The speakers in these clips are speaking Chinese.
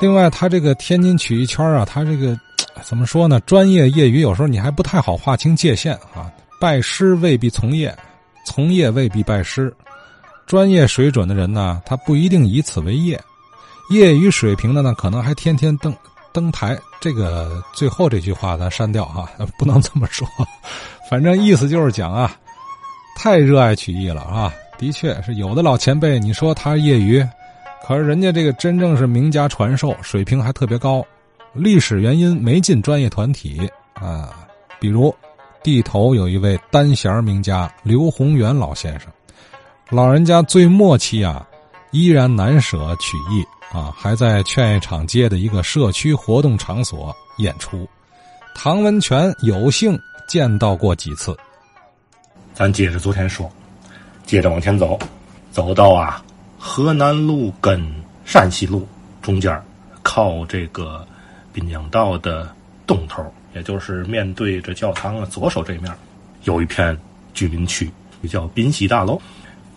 另外，他这个天津曲艺圈啊，他这个 怎么说呢？专业业余有时候你还不太好划清界限啊。拜师未必从业，从业未必拜师。专业水准的人呢，他不一定以此为业；业余水平的呢，可能还天天登登台。这个最后这句话咱删掉哈，不能这么说。反正意思就是讲啊，太热爱曲艺了啊。的确是有的老前辈，你说他业余。可是人家这个真正是名家传授，水平还特别高。历史原因没进专业团体啊，比如地头有一位单弦名家刘宏元老先生，老人家最末期啊，依然难舍曲艺啊，还在劝业场街的一个社区活动场所演出。唐文全有幸见到过几次。咱接着昨天说，接着往前走，走到啊。河南路跟陕西路中间靠这个滨江道的东头，也就是面对着教堂的左手这面，有一片居民区，叫滨西大楼。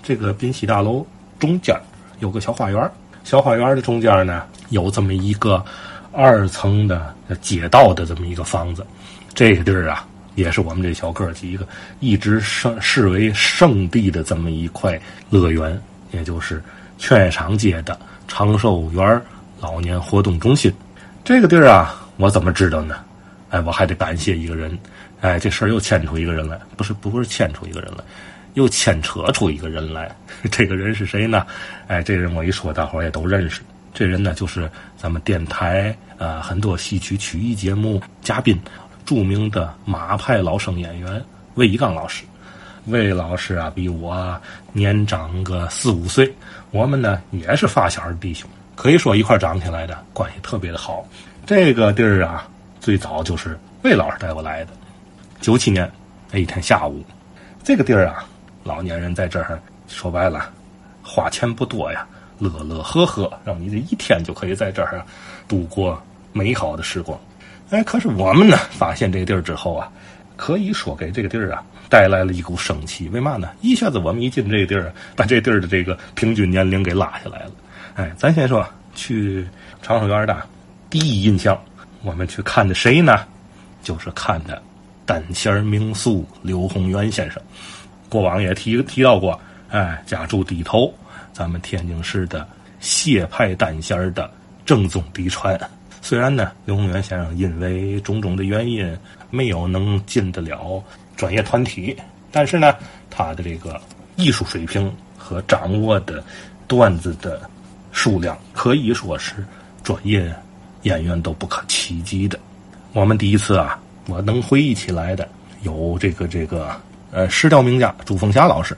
这个滨西大楼中间有个小花园，小花园的中间呢有这么一个二层的街道的这么一个房子。这个地儿啊，也是我们这小哥几个一直视视为圣地的这么一块乐园。也就是劝业场街的长寿园老年活动中心，这个地儿啊，我怎么知道呢？哎，我还得感谢一个人，哎，这事儿又牵出一个人来，不是不是牵出一个人来，又牵扯出一个人来。这个人是谁呢？哎，这人我一说，大伙儿也都认识。这人呢，就是咱们电台啊很多戏曲曲艺节目嘉宾，著名的马派老生演员魏一刚老师。魏老师啊，比我年长个四五岁，我们呢也是发小的弟兄，可以说一块长起来的，关系特别的好。这个地儿啊，最早就是魏老师带我来的。九七年那一天下午，这个地儿啊，老年人在这儿说白了，花钱不多呀，乐乐呵呵，让你这一天就可以在这儿度过美好的时光。哎，可是我们呢，发现这个地儿之后啊，可以说给这个地儿啊。带来了一股生气，为嘛呢？一下子我们一进这个地儿，把这地儿的这个平均年龄给拉下来了。哎，咱先说去长寿园的第一印象，我们去看的谁呢？就是看的单弦名宿刘宏元先生。过往也提提到过，哎，家住底头，咱们天津市的谢派单弦的正宗嫡传。虽然呢，刘洪元先生因为种种的原因，没有能进得了。专业团体，但是呢，他的这个艺术水平和掌握的段子的数量，可以说是专业演员都不可企及的。我们第一次啊，我能回忆起来的有这个这个呃石雕名家朱凤霞老师。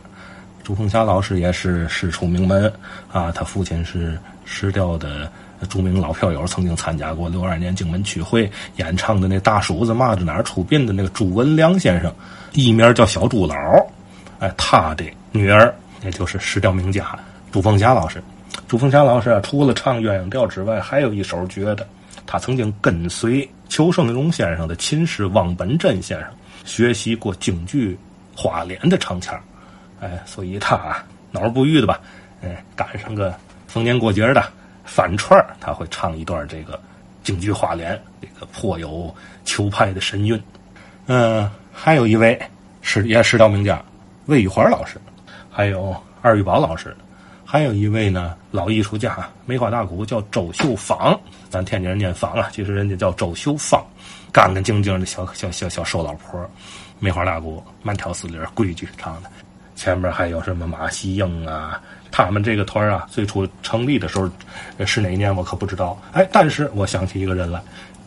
朱凤霞老师也是师出名门啊，他父亲是石雕的著名老票友，曾经参加过六二年荆门曲会演唱的那大叔子嘛着哪儿出殡的那个朱文良先生。艺名叫小朱老，哎，他的女儿也就是石雕名家朱凤霞老师。朱凤霞老师啊，除了唱鸳鸯调之外，还有一手绝的。他曾经跟随裘盛荣先生的亲师汪本真先生学习过京剧花脸的唱腔，哎，所以他啊脑儿不育的吧？哎，赶上个逢年过节的反串他会唱一段这个京剧花脸，这个颇有裘派的神韵。嗯。还有一位是也石雕名家魏玉华老师，还有二玉宝老师，还有一位呢老艺术家梅花大鼓叫周秀芳，咱天津人念芳啊，其实人家叫周秀芳，干干净净的小小小小瘦老婆，梅花大鼓慢条斯理规矩唱的，前面还有什么马西英啊，他们这个团啊最初成立的时候是哪一年我可不知道，哎，但是我想起一个人来。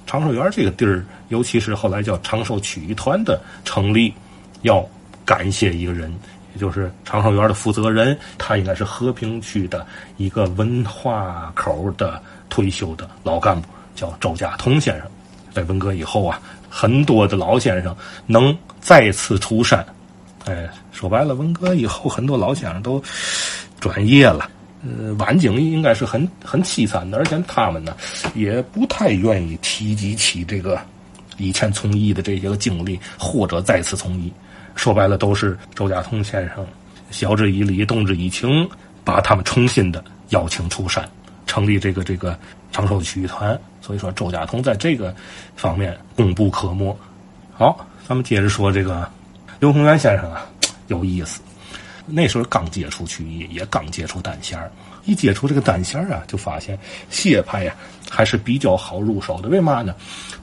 长寿园这个地儿，尤其是后来叫长寿曲艺团的成立，要感谢一个人，也就是长寿园的负责人，他应该是和平区的一个文化口的退休的老干部，叫周家通先生。在文革以后啊，很多的老先生能再次出山。哎，说白了，文革以后很多老先生都转业了。呃，晚景应该是很很凄惨的，而且他们呢，也不太愿意提及起这个以前从艺的这些个经历，或者再次从艺。说白了，都是周家通先生晓之以理，动之以情，把他们重新的邀请出山，成立这个这个长寿曲艺团。所以说，周家通在这个方面功不可没。好，咱们接着说这个刘洪元先生啊，有意思。那时候刚接触曲艺，也刚接触单弦。一接触这个单弦啊，就发现谢派呀还是比较好入手的。为嘛呢？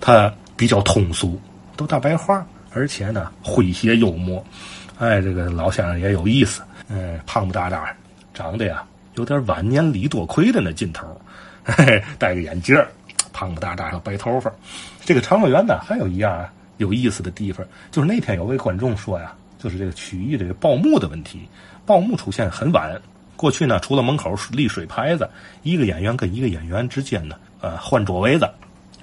他比较通俗，都大白话，而且呢诙谐幽默。哎，这个老先生也有意思。嗯，胖不大大，长得呀有点晚年李多奎的那劲头，嘿嘿，戴个眼镜胖不大大，有白头发。这个长乐园呢，还有一样啊有意思的地方，就是那天有位观众说呀。就是这个曲艺这个报幕的问题，报幕出现很晚。过去呢，除了门口立水牌子，一个演员跟一个演员之间呢，呃，换桌位子。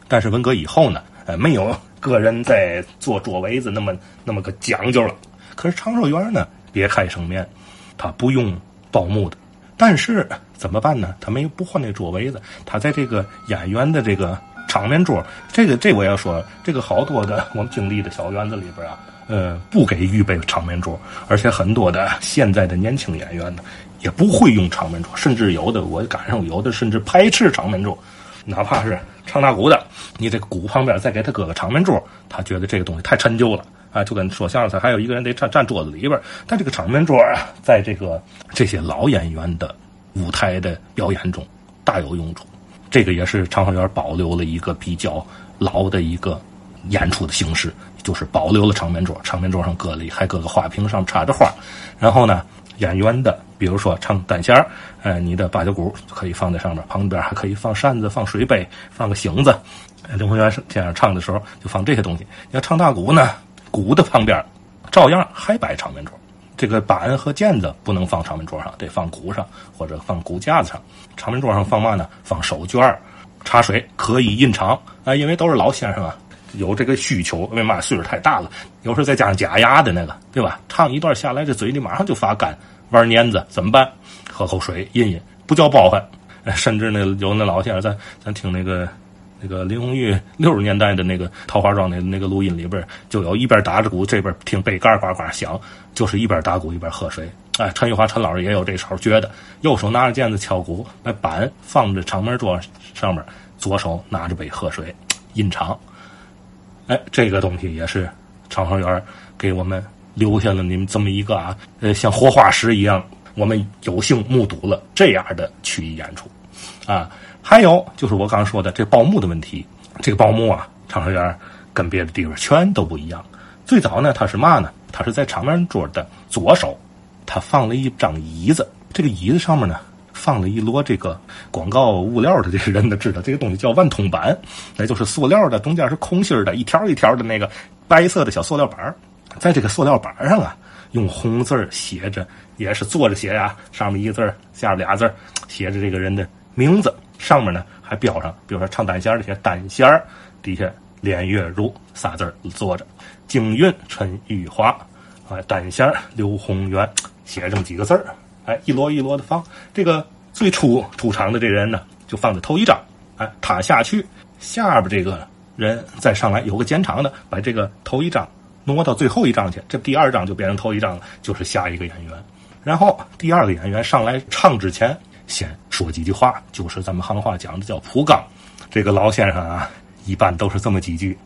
但是文革以后呢，呃，没有个人在做桌位子那么那么个讲究了。可是长寿园呢，别开生面，他不用报幕的。但是怎么办呢？他没有不换那桌位子，他在这个演员的这个场面桌，这个这我要说，这个好多的我们经历的小园子里边啊。呃，不给预备场面桌，而且很多的现在的年轻演员呢，也不会用场面桌，甚至有的我赶上有的甚至排斥场面桌，哪怕是唱大鼓的，你这鼓旁边再给他搁个场面桌，他觉得这个东西太陈旧了啊，就跟说相声，还有一个人得站站桌子里边，但这个场面桌啊，在这个这些老演员的舞台的表演中大有用处，这个也是长寿园保留了一个比较老的一个演出的形式。就是保留了场面桌，场面桌上搁了还搁个花瓶，上插着花。然后呢，演员的，比如说唱单弦儿，哎，你的八角鼓可以放在上面，旁边还可以放扇子、放水杯、放个醒子。刘洪元这样唱的时候就放这些东西。要唱大鼓呢，鼓的旁边照样还摆场面桌。这个板和毽子不能放长门桌上，得放鼓上或者放鼓架子上。长门桌上放嘛呢？放手绢茶水，可以印长啊，因为都是老先生啊。有这个需求，为嘛岁数太大了？有时候再加上假牙的那个，对吧？唱一段下来，这嘴里马上就发干，玩粘子怎么办？喝口水，印印，不叫包饭。甚至那有那老先生，咱咱听那个那个林红玉六十年代的那个桃花庄那那个录音里边，就有一边打着鼓，这边听杯盖呱呱响，就是一边打鼓一边喝水。哎，陈玉华陈老师也有这手，觉得右手拿着毽子敲鼓，那板放着场门桌上面，左手拿着杯喝水，印场。哎，这个东西也是长寿园给我们留下了你们这么一个啊，呃，像活化石一样，我们有幸目睹了这样的曲艺演出，啊，还有就是我刚说的这报幕的问题，这个报幕啊，长寿园跟别的地方全都不一样。最早呢，它是嘛呢？它是在场面桌的左手，它放了一张椅子，这个椅子上面呢。放了一摞这个广告物料的这个人都知道，这个东西叫万通板，那就是塑料的，中间是空心的，一条一条的那个白色的小塑料板在这个塑料板上啊，用红字写着，也是坐着写呀，上面一个字下面俩字写着这个人的名字，上面呢还标上，比如说唱单弦的写单弦底下连月如仨字儿坐着，京韵陈玉华，啊，单弦刘宏元，写这么几个字儿哎，一摞一摞的放，这个最初出场的这人呢，就放在头一张。哎，他下去，下边这个人再上来，有个减场的，把这个头一张挪到最后一张去，这第二张就变成头一张了，就是下一个演员。然后第二个演员上来唱之前，先说几句话，就是咱们行话讲的叫铺刚。这个老先生啊，一般都是这么几句。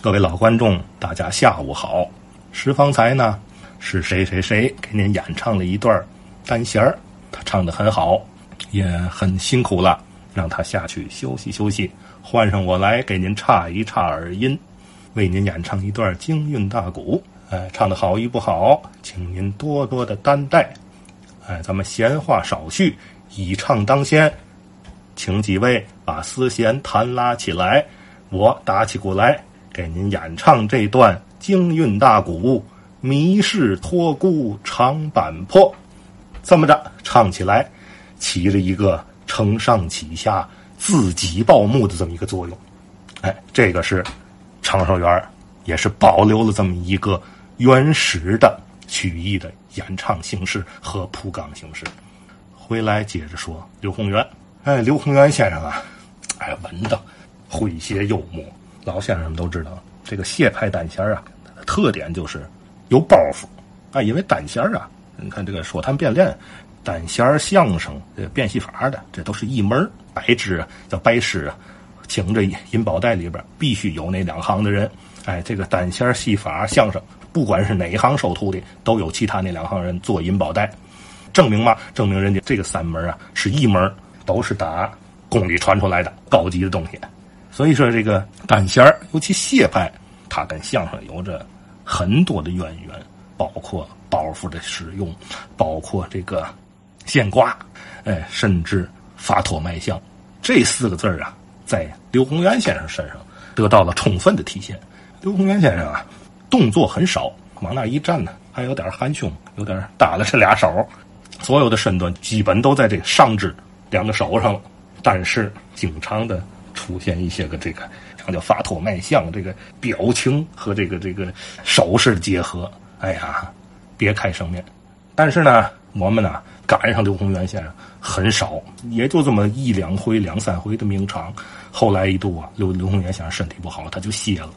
各位老观众，大家下午好。石方才呢，是谁谁谁给您演唱了一段单弦儿，他唱的很好，也很辛苦了，让他下去休息休息，换上我来给您插一插耳音，为您演唱一段京韵大鼓。哎，唱的好与不好，请您多多的担待。哎，咱们闲话少叙，以唱当先，请几位把丝弦弹拉起来，我打起鼓来，给您演唱这段京韵大鼓《迷世托孤长坂坡》。这么着唱起来，起了一个承上启下、自己报幕的这么一个作用。哎，这个是长寿园也是保留了这么一个原始的曲艺的演唱形式和铺刚形式。回来接着说刘宏元。哎，刘宏元先生啊，哎，文的，诙谐幽默。老先生们都知道，这个谢派单弦啊，特点就是有包袱。哎，因为单弦啊。你看这个说谈变练，单弦相声、这变戏法的，这都是一门白痴啊，叫白师啊，请这银宝袋里边必须有那两行的人。哎，这个单弦戏法相声，不管是哪一行收徒弟，都有其他那两行人做银宝袋，证明嘛？证明人家这个三门啊是一门，都是打宫里传出来的高级的东西。所以说，这个单弦尤其谢派，他跟相声有着很多的渊源，包括包袱的使用，包括这个现挂，哎，甚至发托卖相，这四个字啊，在刘洪元先生身上得到了充分的体现。刘洪元先生啊，动作很少，往那一站呢，还有点含胸，有点搭了这俩手，所有的身段基本都在这上肢两个手上了。但是经常的出现一些个这个，叫发托卖相，这个表情和这个这个手势结合，哎呀，别开生面。但是呢，我们呢赶上刘洪元先生很少，也就这么一两回、两三回的名场。后来一度啊，刘刘洪元先生身体不好，他就歇了。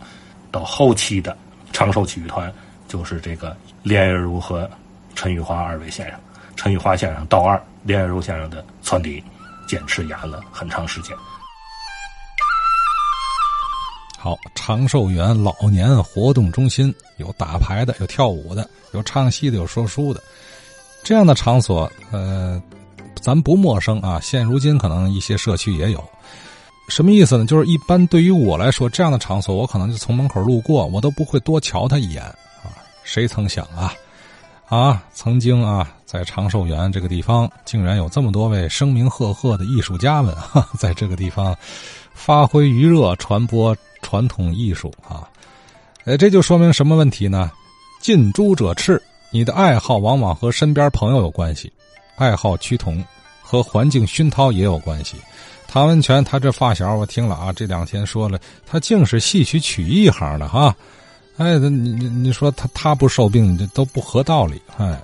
到后期的长寿曲艺团，就是这个连月如和陈玉华二位先生，陈玉华先生道二，连月如先生的传底，坚持演了很长时间。好，长寿园老年活动中心有打牌的，有跳舞的，有唱戏的，有说书的，这样的场所，呃，咱不陌生啊。现如今可能一些社区也有。什么意思呢？就是一般对于我来说，这样的场所我可能就从门口路过，我都不会多瞧他一眼啊。谁曾想啊，啊，曾经啊，在长寿园这个地方，竟然有这么多位声名赫赫的艺术家们哈，在这个地方发挥余热，传播传统艺术啊。呃，这就说明什么问题呢？近朱者赤，你的爱好往往和身边朋友有关系，爱好趋同和环境熏陶也有关系。韩文全，他这发小我听了啊，这两天说了，他竟是戏曲曲艺行的哈，哎，你你你说他他不受病，这都不合道理，哎。